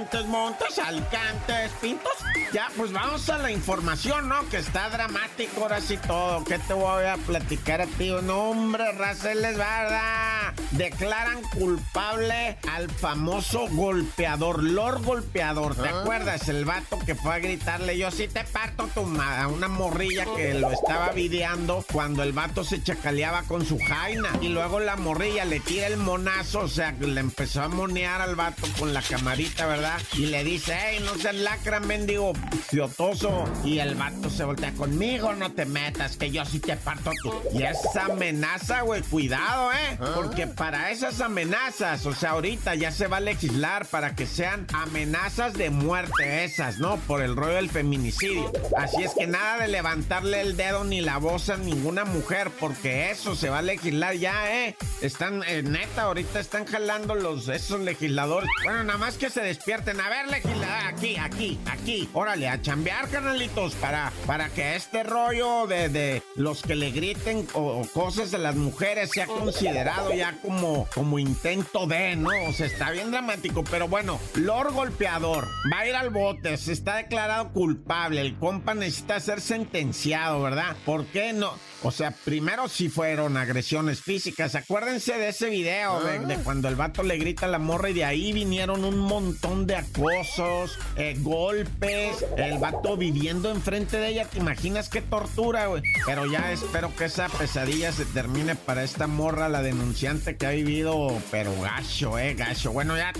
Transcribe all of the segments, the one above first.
Montes, Montes, Alicantes, Pintos. Ya, pues vamos a la información, ¿no? Que está dramático ahora sí todo. ¿Qué te voy a platicar a ti? No, hombre, Racel es verdad. Declaran culpable al famoso golpeador, Lord Golpeador. ¿Te ah. acuerdas? El vato que fue a gritarle, yo sí te parto tu a una morrilla que lo estaba videando cuando el vato se chacaleaba con su jaina. Y luego la morrilla le tira el monazo, o sea, le empezó a monear al vato con la camarita, ¿verdad? Y le dice, hey, no seas lacra, mendigo fiotoso. Y el vato se voltea conmigo, no te metas, que yo sí te parto tú. Y esa amenaza, güey, cuidado, ¿eh? Ah. Porque para esas amenazas, o sea, ahorita ya se va a legislar para que sean amenazas de muerte esas, ¿no? Por el rollo del feminicidio. Así es que nada de levantarle el dedo ni la voz a ninguna mujer, porque eso se va a legislar ya, ¿eh? Están, eh, neta, ahorita están jalando los, esos legisladores. Bueno, nada más que se despierten. A ver, legislador, aquí, aquí, aquí. Órale, a chambear, carnalitos, para, para que este rollo de, de los que le griten o, cosas de las mujeres sea considerado ya como, como intento de, ¿no? O sea, está bien dramático, pero bueno, Lord Golpeador va a ir al bote, se está declarado culpable, el compa necesita ser sentenciado, ¿verdad? ¿Por qué no? O sea, primero sí fueron agresiones físicas. Acuérdense de ese video de, de, cuando el vato le grita a la morra y de ahí vinieron un montón de acosos, eh, golpes, el vato viviendo enfrente de ella. ¿Te imaginas qué tortura, güey? Pero ya espero que esa pesadilla se termine para esta morra, la denunciante que ha vivido, pero gacho, eh, gacho. Bueno, ya.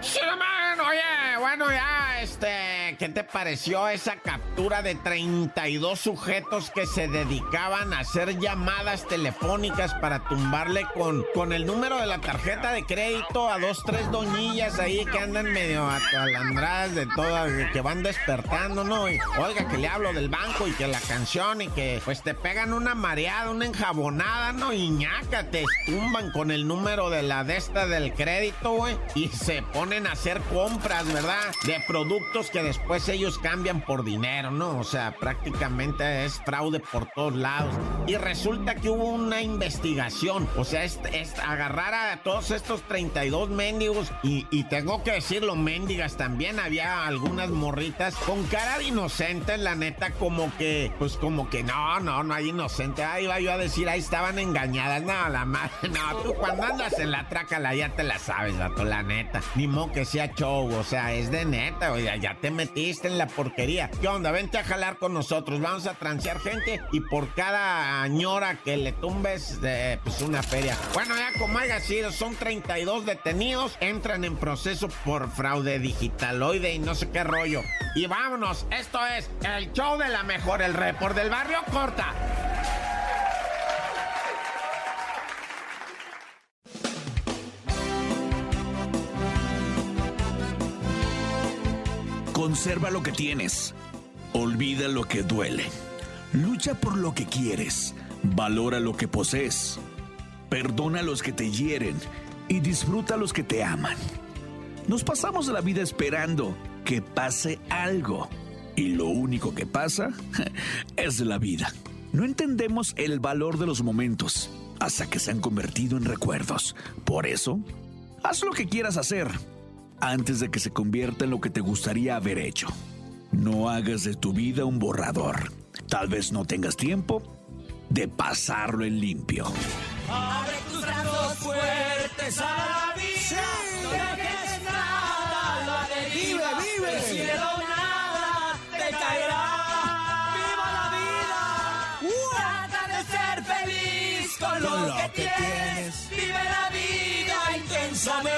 Sí, oye, bueno, ya, este ¿qué te pareció esa captura de 32 sujetos que se dedicaban a hacer llamadas telefónicas para tumbarle con, con el número de la tarjeta de crédito a dos, tres doñillas ahí que andan medio atalandradas de todas, que van despertando, ¿no? Y, oiga, que le hablo del banco y que la canción y que pues te pegan una mareada, una enjabonada, ¿no? Y ñaca, te tumban con el número de la de esta del crédito, güey, y se ponen a hacer compras, ¿verdad? De productos que después ellos cambian por dinero, ¿no? O sea, prácticamente es fraude por todos lados. Y resulta que hubo una investigación, o sea, es, agarrar a todos estos 32 mendigos y, tengo que decirlo, mendigas también, había algunas morritas con cara de inocente, la neta, como que, pues como que no, no, no hay inocente. Ahí iba yo a decir, ahí estaban engañadas, no, la madre, no, tú cuando andas en la trácala ya te la sabes, gato, la neta. Ni que sea show, o sea, es de neta, oye, ya te metí en la porquería. ¿Qué onda? Vente a jalar con nosotros. Vamos a transear gente y por cada ñora que le tumbes, eh, pues una feria. Bueno, ya como haya sido, son 32 detenidos. Entran en proceso por fraude digitaloide y no sé qué rollo. Y vámonos, esto es el show de la mejor, el report del barrio corta. Conserva lo que tienes. Olvida lo que duele. Lucha por lo que quieres. Valora lo que posees. Perdona a los que te hieren y disfruta a los que te aman. Nos pasamos la vida esperando que pase algo. Y lo único que pasa es la vida. No entendemos el valor de los momentos hasta que se han convertido en recuerdos. Por eso, haz lo que quieras hacer antes de que se convierta en lo que te gustaría haber hecho. No hagas de tu vida un borrador. Tal vez no tengas tiempo de pasarlo en limpio. Abre tus brazos fuertes a la vida. No dejes nada, la deriva. Vive, vive. El cielo nada te caerá. ¡Viva la vida! Uh. Trata de ser feliz con, lo, que, tienes. Vive la vida intensamente,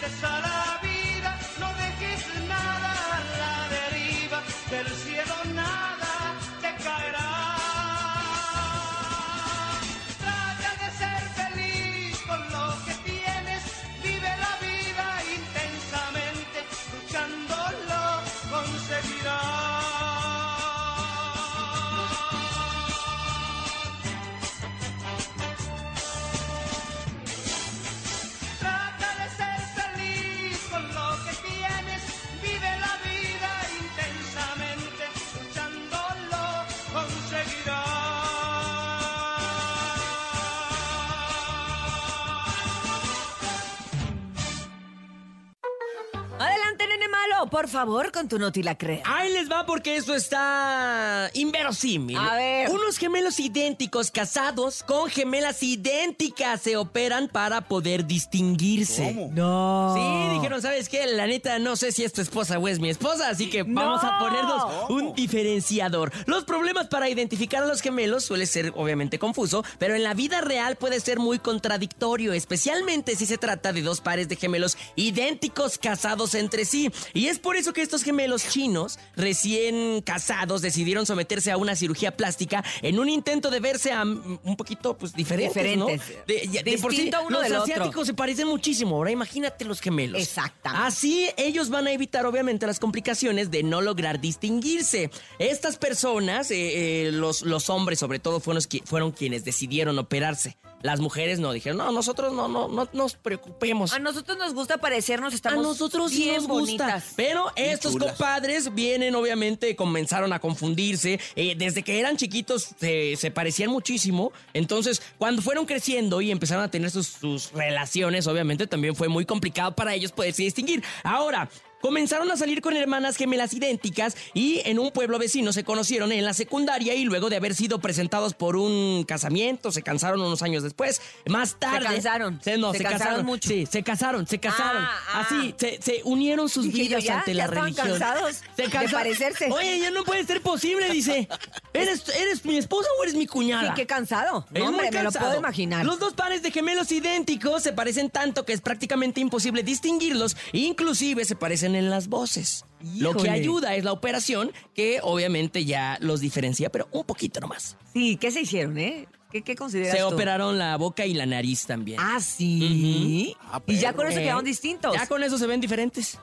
Fuertes a Por favor, con tu noti la crea. Ahí les va porque esto está inverosímil. A ver. Unos gemelos idénticos casados con gemelas idénticas se operan para poder distinguirse. ¿Cómo? No. Sí, dijeron, ¿sabes qué? La neta, no sé si es tu esposa o es mi esposa, así que vamos a No. ponernos un diferenciador. Los problemas para identificar a los gemelos suele ser obviamente confuso, pero en la vida real puede ser muy contradictorio, especialmente si se trata de dos pares de gemelos idénticos casados entre sí. Y es por eso que estos gemelos chinos, recién casados, decidieron someterse a una cirugía plástica en un intento de verse a, un poquito pues diferentes, Diferentes. ¿no? De, por sí, uno los otro. asiáticos se parecen muchísimo. Ahora imagínate los gemelos. Exactamente. Así ellos van a evitar obviamente las complicaciones de no lograr distinguirse. Estas personas, eh, eh, los, los hombres sobre todo, fueron quienes decidieron operarse. Las mujeres no dijeron, no, nosotros no, no, no nos preocupemos. A nosotros nos gusta parecernos, A estamos nosotros sí bien nos gusta. bonitas. Pero estos chulas. compadres vienen, obviamente, comenzaron a confundirse. Eh, desde que eran chiquitos se, se parecían muchísimo. Entonces, cuando fueron creciendo y empezaron a tener sus, sus relaciones, obviamente también fue muy complicado para ellos poderse distinguir. Ahora. Comenzaron a salir con hermanas gemelas idénticas y en un pueblo vecino se conocieron en la secundaria y luego de haber sido presentados por un casamiento se cansaron unos años después. Más tarde. cansaron. Se, no, Se se, cansaron casaron mucho. Sí, se casaron, se casaron. Ah, ah. Así, se, se unieron sus Dije yo, vidas ya, ante ya la estaban religión. cansados Se de cansa- parecerse. Oye, ya no puede ser posible, dice. ¿Eres, ¿Eres mi esposa o eres mi cuñada? Sí, qué cansado. Es No, muy hombre, me lo cansado. puedo imaginar. Los dos pares de gemelos idénticos se parecen tanto que es prácticamente imposible distinguirlos. Inclusive se parecen en las voces. Lo que ayuda es la operación, que obviamente ya los diferencia, pero un poquito nomás. Sí, ¿qué se hicieron, eh? ¿Qué, qué consideras Se tú? operaron la boca y la nariz también. Ah, sí. Ah, y ya con eso quedaron distintos. Ya con eso se ven diferentes.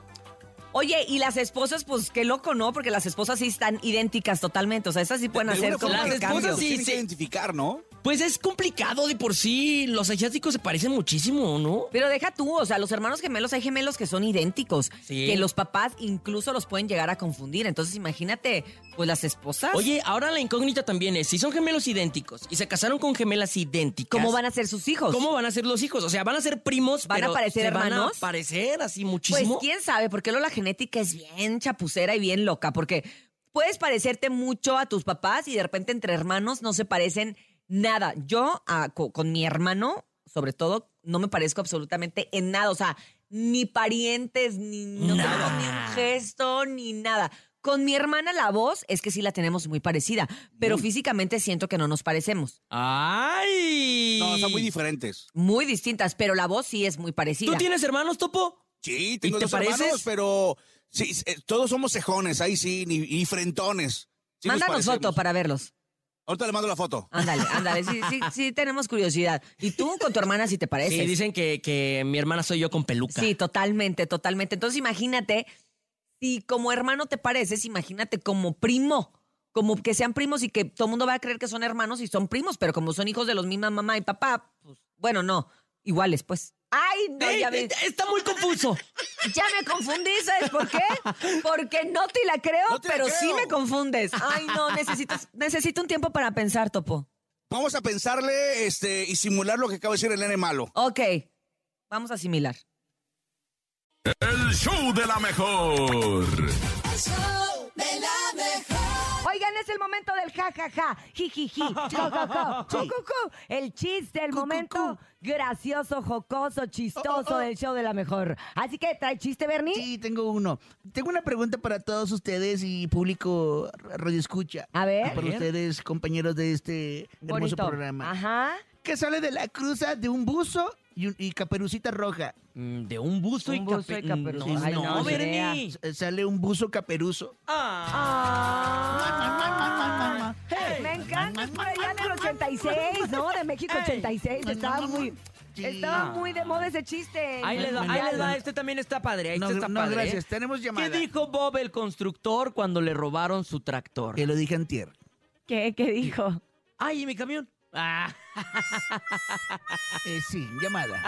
Oye, y las esposas, pues qué loco, ¿no? Porque las esposas sí están idénticas totalmente. O sea, esas sí pueden De hacer como las esposas sí, tienen sí. identificar, ¿no? Pues es complicado de por sí. Los asiáticos se parecen muchísimo, ¿no? Pero deja tú, o sea, los hermanos gemelos, hay gemelos que son idénticos. Sí. Que los papás incluso los pueden llegar a confundir. Entonces, imagínate, pues las esposas. Oye, ahora la incógnita también es, si son gemelos idénticos y se casaron con gemelas idénticas... ¿cómo van a ser sus hijos? ¿Cómo van a ser los hijos? O sea, van a ser primos, ¿Van a parecer se van hermanos? a parecer así Pues muchísimo. quién sabe, porque luego la genética es bien chapucera y bien loca, porque puedes parecerte mucho a tus papás y de repente entre hermanos no se parecen nada. Yo ah, co- con, mi hermano, sobre todo, no me parezco absolutamente en nada, o sea, ni parientes, ni no tengo ni un gesto, ni nada. Con mi hermana la voz es que sí la tenemos muy parecida, pero físicamente siento que no nos parecemos. ¡Ay! No, son muy diferentes. Muy distintas, pero la voz sí es muy parecida. ¿Tú tienes hermanos, Topo? Sí, tengo te dos pareces? hermanos, pero sí, eh, todos somos cejones, ahí sí, y frentones. Sí nos Mándanos foto para verlos. Ahorita le mando la foto. Ándale, ándale, sí, sí, sí tenemos curiosidad. ¿Y tú con tu hermana si te pareces? Sí, dicen que, que mi hermana soy yo con peluca. Sí, totalmente, totalmente. Entonces imagínate, si como hermano te pareces, imagínate como primo. Como que sean primos y que todo el mundo va a creer que son hermanos y son primos, pero como son hijos de los mismos mamá y papá, pues bueno, no, iguales pues. Ay, no, Eh, ya, eh, me, está muy confuso. ya me confundí, ¿sabes por qué? Porque no te la creo, No te la pero sí me confundes. Ay, no, necesitas, necesito un tiempo para pensar, Topo. Vamos a pensarle este, y simular lo que acaba de decir el nene malo. Ok, vamos a asimilar. El show de la mejor. El show de la mejor. Oigan, es el momento del jajaja, jijiji, cucucú. El chiste, el momento gracioso, jocoso, chistoso Oh, oh, oh. del show de la mejor. Así que, ¿trae chiste, Bernie? Sí, tengo uno. Tengo una pregunta para todos ustedes y público radio escucha. A ver. Para ustedes, compañeros de este hermoso Bonito. programa. Ajá. ¿Qué sale de la cruza de un buzo y, un- y caperucita roja? Mm, De un buzo y Un buzo cape- y caperucita. No, Ay, no. Bernie. S- Sale un buzo caperuso. Ah. Me encanta, es por allá en el 86, ¿no? De México 86. Estaba muy, Sí. estaba muy de moda ese chiste. Ahí les va, ahí les va, este también está padre, ahí No, está no, padre. gracias. ¿eh? Tenemos llamada. ¿Qué dijo Bob el constructor cuando le robaron su tractor? Que lo dije antier. ¿Qué, qué dijo? ¡Ay, ¿y mi camión! Ah, Eh, sí, llamada.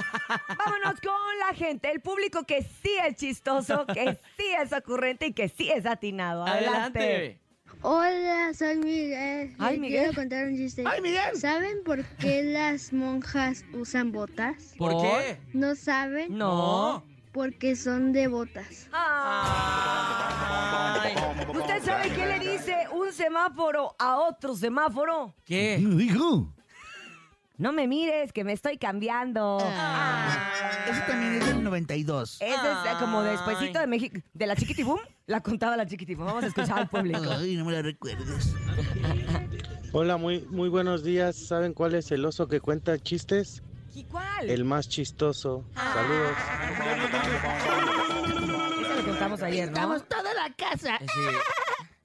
Vámonos con la gente, el público que sí es chistoso, que sí es ocurrente y que sí es atinado. Adelante. adelante. Hola, soy Miguel. Ay, Les Miguel. Quiero contar un chiste. ¡Ay, Miguel! ¿Saben por qué las monjas usan botas? ¿Por ¿Por? qué? ¿No saben? No. Porque son de botas. Ay. ¿Usted sabe qué le dice un semáforo a otro semáforo? ¿Qué? Hijo. No me mires, que me estoy cambiando. Ese también es del 92. Ese es como Ay. despuésito de México, de la chiquitibum, la contaba la chiquitibum. Vamos a escuchar al público. Ay, no me la recuerdes. Hola, muy, muy buenos días. ¿Saben cuál es el oso que cuenta chistes? ¿Y cuál? El más chistoso. Saludos. Eso lo contamos ayer, ¿no? toda la casa.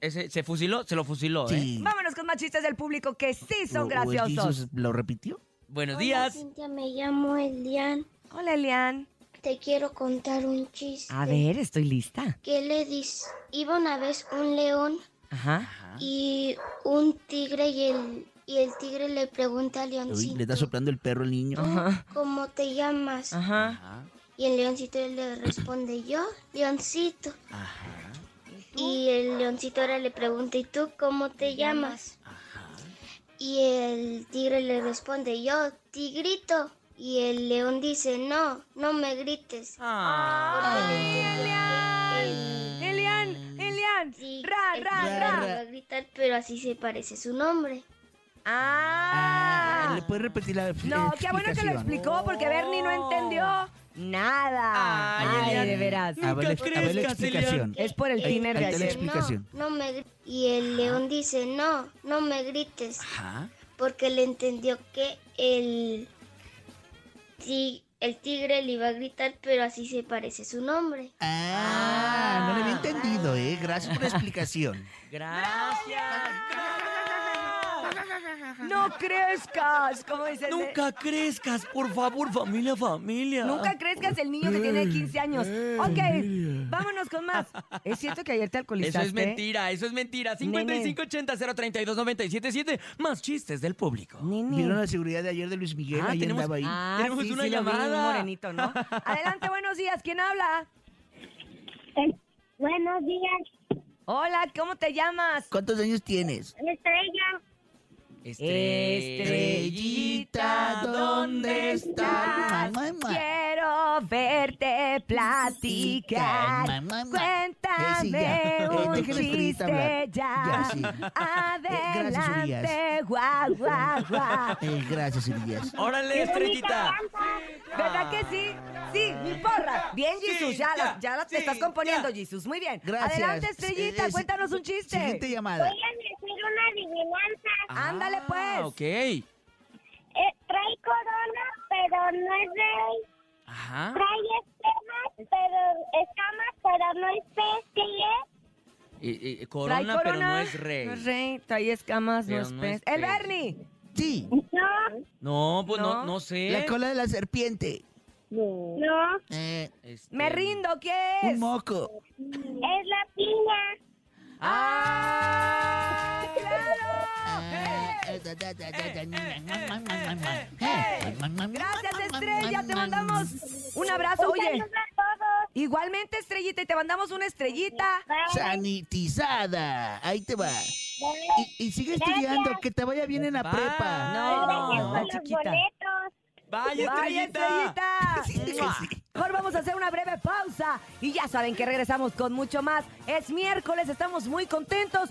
Ese, ese se fusiló, se lo fusiló, ¿eh? Sí. Vámonos con más chistes del público que sí son o graciosos. ¿Lo repitió? Buenos Hola, días. Cintia, me llamo Elian. Hola, Elian. Te quiero contar un chiste. A ver, estoy lista. ¿Qué le dice? Iba una vez un león Ajá. y un tigre y el, y el tigre le pregunta al Uy, leoncito. le está soplando el perro al niño. Ajá. ¿Cómo te llamas? Ajá. Y el leoncito le responde, yo, leoncito. Y el leoncito ahora le pregunta, ¿y tú cómo te llamas? Y el tigre le responde, yo, tigrito. Y el león dice, no, no me grites. Elian. Elian, Elian. Sí, Ra, ra, ra. le va a gritar, pero así se parece su nombre. Ah. ¿Le puedes repetir la No, qué bueno que lo explicó porque Bernie no entendió nada. Ay, Ay, Elian. de veras. A ver, la- a ver la crezcas, explicación. Es por el tiner de ayer. explicación. No, no me. Y el león dice, no, no me grites. Ajá. porque le entendió que el, el tigre le iba a gritar, pero así se parece su nombre. Ah, no lo había entendido, ¿eh? Gracias por la explicación. Gracias. No crezcas, como dice. Nunca crezcas, por favor, familia, familia. Nunca crezcas el niño que tiene 15 años. Ok, vámonos con más. ¿Es cierto que ayer te Eso alcoholizaste? es mentira, eso es mentira. 5580-032-977. Más chistes del público. Nene. ¿Vieron la seguridad de ayer de Luis Miguel? Ah, ahí tenemos- andaba ahí. Ah, Tenemos sí, una sí llamada. un morenito, ¿no? Adelante, buenos días. ¿Quién habla? Buenos días, Hola, ¿cómo te llamas? ¿Cuántos años tienes? Estrella. Estrellita, ¿dónde estás? Quiero verte platicar. Cuéntame Eh. Eh, un hablar. chiste ya. Eh, Adelante, guau, guau, guau. Eh, gracias, Elías. Órale, estrellita. ¿Verdad que sí? Sí, mi porra. Bien, Jesús, ya, ya, la- ya la te estás componiendo. Jesús. Muy bien. Gracias. Adelante, Estrellita, Eh, eh, cuéntanos un chiste. Siguiente llamada. Una adivinanza. Ándale, pues. Ah, ok. Eh, trae corona, pero no es rey. Ajá. Trae escamas, pero escamas, pero no es pez. ¿Qué es? Trae corona, pero no es rey. No es rey, trae escamas, Pero no es no pez. es ¡El pez. Bernie! Sí, No, No, pues no, No. no sé. la cola de la serpiente. no, Eh, Este, Me rindo, ¿qué es? un moco. es la piña. ¡Ah! Gracias, Estrella, te mandamos un abrazo. Oye, Saludos a todos. igualmente, Estrellita, y te mandamos una estrellita. Sanitizada. Ahí te va. Y, y sigue estudiando, que te vaya bien en la prepa. No, no, chiquita. Vaya, ¡Vaya, estrellita. Estrellita! Sí. Mejor vamos a hacer una breve pausa y ya saben que regresamos con mucho más. Es miércoles, estamos muy contentos.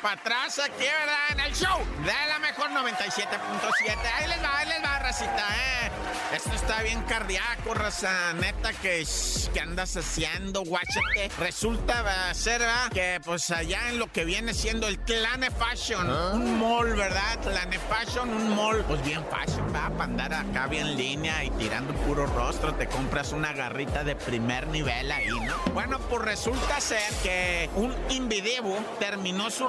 para atrás aquí, ¿verdad? En el show de la mejor 97.7. Ahí les va, ahí les va, racita, ¿eh? Esto está bien cardíaco, raza. Neta, que, que andas haciendo, guáchate. Resulta ser, ¿verdad? Que pues allá en lo que viene siendo el Clane Fashion, un mall, ¿verdad? Clane Fashion, un mall, pues bien fashion, va para andar acá bien línea y tirando puro rostro. Te compras una garrita de primer nivel ahí, ¿no? Bueno, pues resulta ser que un individuo terminó su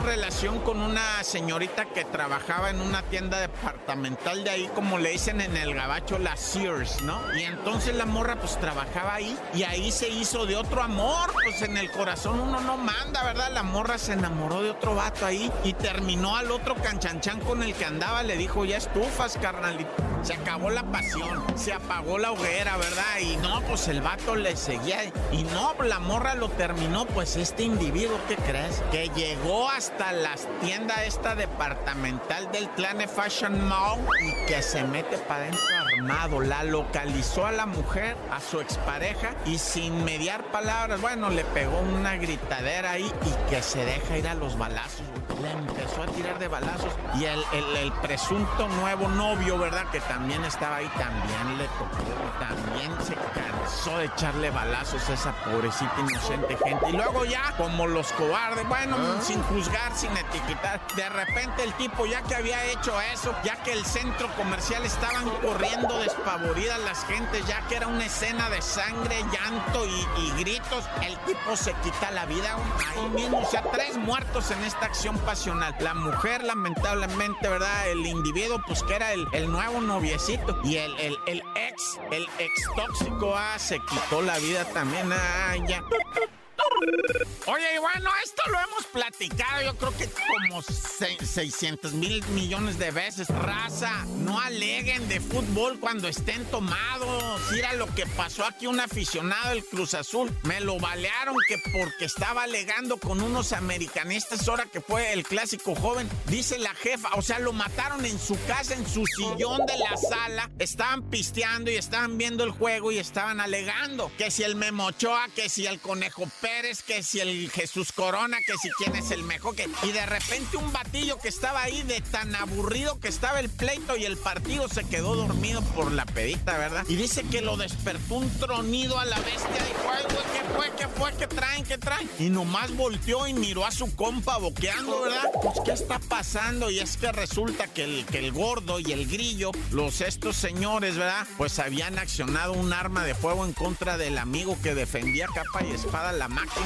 con una señorita que trabajaba en una tienda departamental de ahí, como le dicen en el gabacho, la Sears, ¿no? Y entonces la morra pues trabajaba ahí y ahí se hizo de otro amor, pues en el corazón uno no manda, ¿verdad? La morra se enamoró de otro vato ahí y terminó al otro canchanchan con el que andaba, le dijo, ya estufas, carnalito. Se acabó la pasión, se apagó la hoguera, ¿verdad? Y no, pues el vato le seguía. Y no, la morra lo terminó, pues este individuo, ¿qué crees? Que llegó hasta las tiendas esta departamental del Planet Fashion Mall y que se mete para adentro armado. La localizó a la mujer, a su expareja, y sin mediar palabras, bueno, le pegó una gritadera ahí y que se deja ir a los balazos. Le empezó a tirar de balazos y el, el- el presunto nuevo novio, ¿verdad? Que también estaba ahí, también le tocó, también se cansó de echarle balazos a esa pobrecita inocente gente. Y luego ya, como los cobardes, bueno, sin juzgar, sin etiquetar, de repente el tipo ya que había hecho eso, ya que el centro comercial estaban corriendo despavoridas las gentes, ya que era una escena de sangre, llanto y, y gritos, el tipo se quita la vida ahí mismo. O sea, tres muertos en esta acción pasional. La mujer, lamentablemente, ¿verdad? El individuo, pues que era el, el nuevo Y el, el, el ex, el ex tóxico, ah, se quitó la vida también. Ah, ya. Oye, y bueno, esto lo hemos platicado yo creo que como se- 600 mil millones de veces. Raza, no aleguen de fútbol cuando estén tomados. Mira lo que pasó aquí un aficionado del Cruz Azul. Me lo balearon que porque estaba alegando con unos americanistas ahora que fue el clásico joven. Dice la jefa, o sea, lo mataron en su casa, en su sillón de la sala. Estaban pisteando y estaban viendo el juego y estaban alegando que si el Memochoa, que si el Conejo Pérez, que si el Jesús Corona, que si quién es el mejor, que... Y de repente un batillo que estaba ahí de tan aburrido que estaba el pleito y el partido se quedó dormido por la pedita, ¿verdad? Y dice que lo despertó un tronido a la bestia. Dijo, ay, güey, ¿qué fue? ¿Qué fue? ¿Qué traen? ¿Qué traen? Y nomás volteó y miró a su compa boqueando, ¿verdad? Pues, ¿qué está pasando? Y es que resulta que el, que el gordo y el grillo, los estos señores, ¿verdad? Pues habían accionado un arma de fuego en contra del amigo que defendía capa y espada la máquina,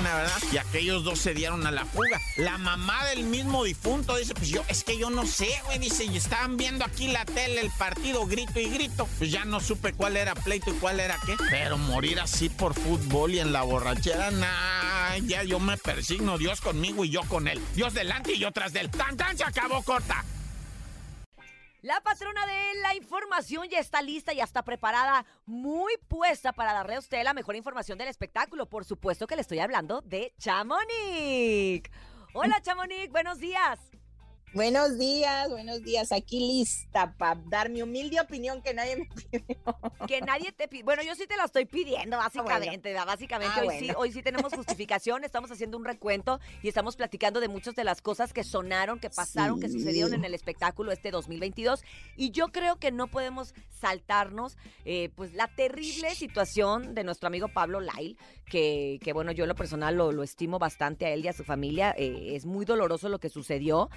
Y aquellos dos se dieron a la fuga. La mamá del mismo difunto dice, pues yo, es que yo no sé, güey, dice, y estaban viendo aquí la tele, el partido, grito y grito. Pues ya no supe cuál era pleito y cuál era qué. Pero morir así por fútbol y en la borrachera, nah, ya yo me persigno, Dios conmigo y yo con él. Dios delante y yo tras de él. ¡Tan, tan! Se acabó corta. La patrona de la información ya está lista, ya está preparada, muy puesta para darle a usted la mejor información del espectáculo. Por supuesto que le estoy hablando de Chamonix. Hola Chamonix, buenos días. Buenos días, buenos días. Aquí lista para dar mi humilde opinión que nadie me pidió. Que nadie te pide. Bueno, yo sí te la estoy pidiendo, básicamente. ¿verdad? Básicamente, Ah, hoy, sí, hoy sí tenemos justificación. Estamos haciendo un recuento y estamos platicando de muchas de las cosas que sonaron, que pasaron, que sucedieron en el espectáculo este 2022. Y yo creo que no podemos saltarnos, eh, pues, la terrible situación de nuestro amigo Pablo Lyle, que, que bueno, yo en lo personal lo, lo estimo bastante a él y a su familia. eh, es muy doloroso lo que sucedió.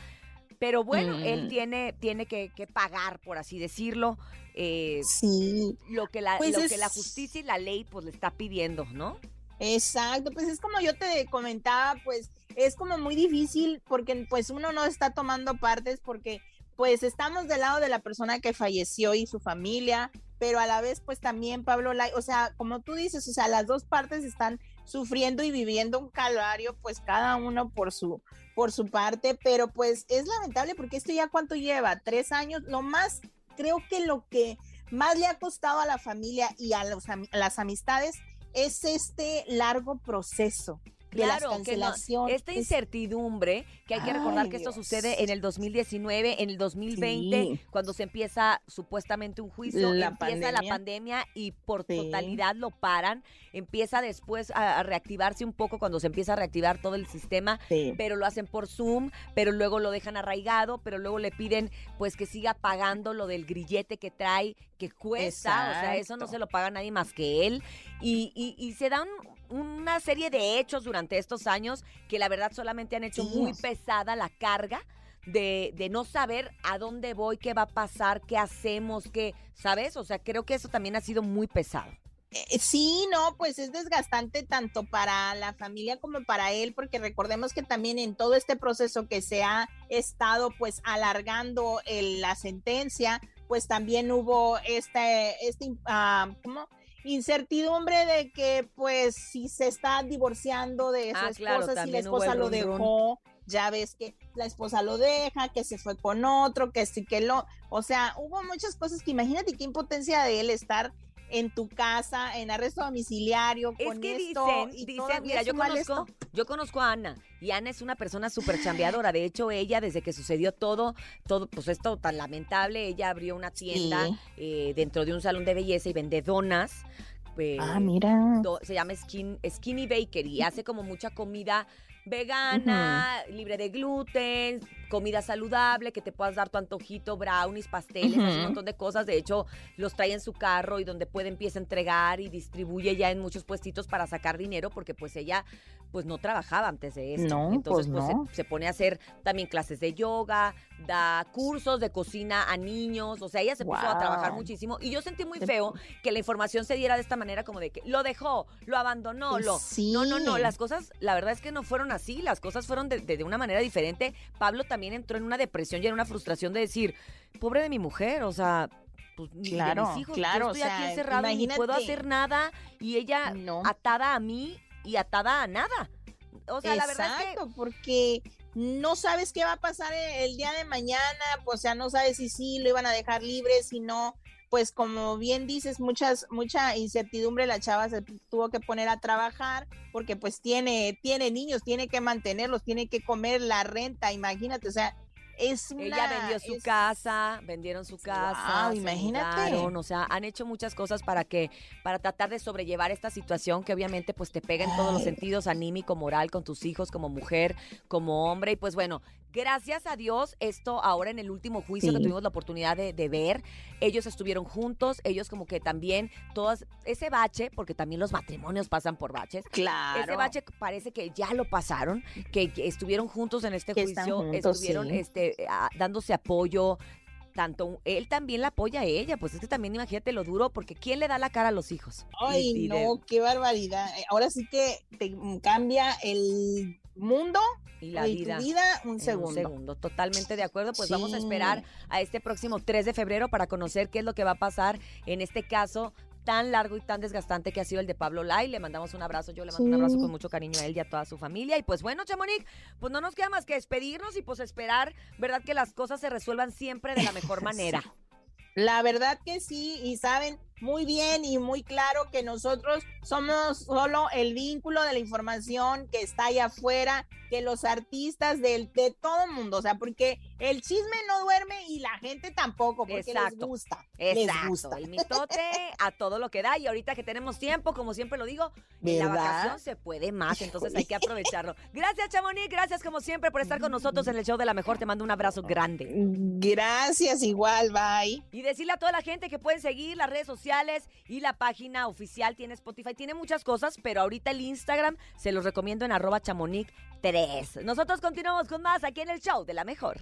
Pero bueno, él Mm. tiene, tiene que, que pagar, por así decirlo. eh, Sí, lo que la, Pues lo es- que la justicia y la ley pues le está pidiendo, ¿no? exacto. Pues es como yo te comentaba, pues es como muy difícil porque pues uno no está tomando partes porque pues estamos del lado de la persona que falleció y su familia, pero a la vez pues también Pablo Lai, o sea, como tú dices, o sea, las dos partes están sufriendo y viviendo un calvario, pues cada uno por su por su parte, pero pues es lamentable porque esto ya cuánto lleva, tres años, lo más creo que lo que más le ha costado a la familia y a, los a las amistades es este largo proceso de las Claro, no- cancelaciones. esta incertidumbre, que hay que recordar que esto Dios. sucede en el 2019, en el 2020, Sí. cuando se empieza supuestamente un juicio, La empieza la pandemia. y por Sí. totalidad lo paran, empieza después a, a reactivarse un poco cuando se empieza a reactivar todo el sistema, Sí. pero lo hacen por Zoom, pero luego lo dejan arraigado, pero luego le piden pues que siga pagando lo del grillete que trae, que cuesta, o sea, eso no se lo paga nadie más que él. Y, y- y se dan una serie de hechos durante estos años que la verdad solamente han hecho Sí. muy pesada la carga. De, de no saber a dónde voy, qué va a pasar, qué hacemos, qué, ¿sabes? O sea, creo que eso también ha sido muy pesado. Eh, Sí, no, pues es desgastante tanto para la familia como para él, porque recordemos que también en todo este proceso que se ha estado pues alargando el- la sentencia, pues también hubo este, este ah, ¿cómo? Incertidumbre de que pues si se está divorciando de su Ah, esposa, claro, si la esposa lo dejó, ya ves que la esposa lo deja, que se fue con otro, que sí que lo, o sea, hubo muchas cosas que imagínate qué impotencia de él estar en tu casa, en arresto domiciliario, Es con que esto, dicen, y dicen, mira, yo conozco, esto. yo conozco a Ana y Ana es una persona súper chambeadora. De hecho, ella desde que sucedió todo, todo, pues esto tan lamentable, ella abrió una tienda Sí. eh, dentro de un salón de belleza y vende donas. eh, Ah, mira. do- se llama Skin, Skinny Bakery. Hace como mucha comida vegana, libre de gluten, comida saludable, que te puedas dar tu antojito, brownies, pasteles, un montón de cosas. De hecho, los trae en su carro y donde puede empieza a entregar y distribuye ya en muchos puestitos para sacar dinero, porque pues ella pues no trabajaba antes de esto. No, Entonces pues pues, no. se, se pone a hacer también clases de yoga, da cursos de cocina a niños, o sea, ella se puso a trabajar muchísimo y yo sentí muy Se- feo que la información se diera de esta manera como de que lo dejó, lo abandonó, Pues lo... sí. No, no, no, las cosas, la verdad es que no fueron así, las cosas fueron de, de- de una manera diferente. Pablo también entró en una depresión y en una frustración de decir, pobre de mi mujer, o sea... Pues, ni de Claro, mis hijos, claro, yo o estoy aquí encerrado y ni puedo hacer nada y ella No. atada a mí y atada a nada. O sea, la verdad es que Exacto, porque no sabes qué va a pasar el día de mañana, pues, o sea, no sabes si sí lo iban a dejar libre, si no, pues como bien dices, muchas, mucha incertidumbre, la chava se tuvo que poner a trabajar porque pues tiene, tiene niños, tiene que mantenerlos, tiene que comer la renta, imagínate, o sea, es una... Ella vendió su es- casa, vendieron su casa, se imagínate. mudaron, o sea, han hecho muchas cosas para que, para tratar de sobrellevar esta situación que obviamente pues te pega en todos los sentidos, anímico, moral, con tus hijos, como mujer, como hombre, y pues bueno, gracias a Dios, esto ahora en el último juicio que tuvimos la oportunidad de, de ver, ellos estuvieron juntos, ellos como que también, todas, ese bache, porque también los matrimonios pasan por baches, Claro. ese bache parece que ya lo pasaron, que, que estuvieron juntos en este Que juicio, juntos, estuvieron sí. este, a- dándose apoyo. Tanto él también la apoya a ella, pues es que también imagínate lo duro, porque ¿quién le da la cara a los hijos? Ay, Y- y de- no, qué barbaridad. Eh, Ahora sí que te cambia el mundo y la y vida. tu vida un segundo. Un segundo, totalmente de acuerdo. Pues vamos a esperar a este próximo 3 de febrero para conocer qué es lo que va a pasar en este caso tan largo y tan desgastante que ha sido el de Pablo Lai. Le mandamos un abrazo, yo le mando un abrazo con mucho cariño a él y a toda su familia. Y pues bueno, Chamonix, pues no nos queda más que despedirnos y pues esperar, ¿verdad? Que las cosas se resuelvan siempre de la mejor manera. La verdad que sí, y saben muy bien y muy claro que nosotros somos solo el vínculo de la información que está allá afuera, que los artistas del, de todo el mundo, o sea, porque el chisme no duerme y la gente tampoco, porque les Exacto. gusta. Les Exacto, gusta. el mitote a todo lo que da y ahorita que tenemos tiempo, como siempre lo digo, la vacación se puede más, entonces hay que aprovecharlo. Gracias Chamonix, gracias como siempre por estar con nosotros en el show de la mejor, te mando un abrazo grande. Gracias, igual, bye. Y decirle a toda la gente que pueden seguir las redes sociales y la página oficial tiene Spotify, tiene muchas cosas, pero ahorita el Instagram se los recomiendo en arroba chamonix 3. Nosotros continuamos con más aquí en el show de la mejor.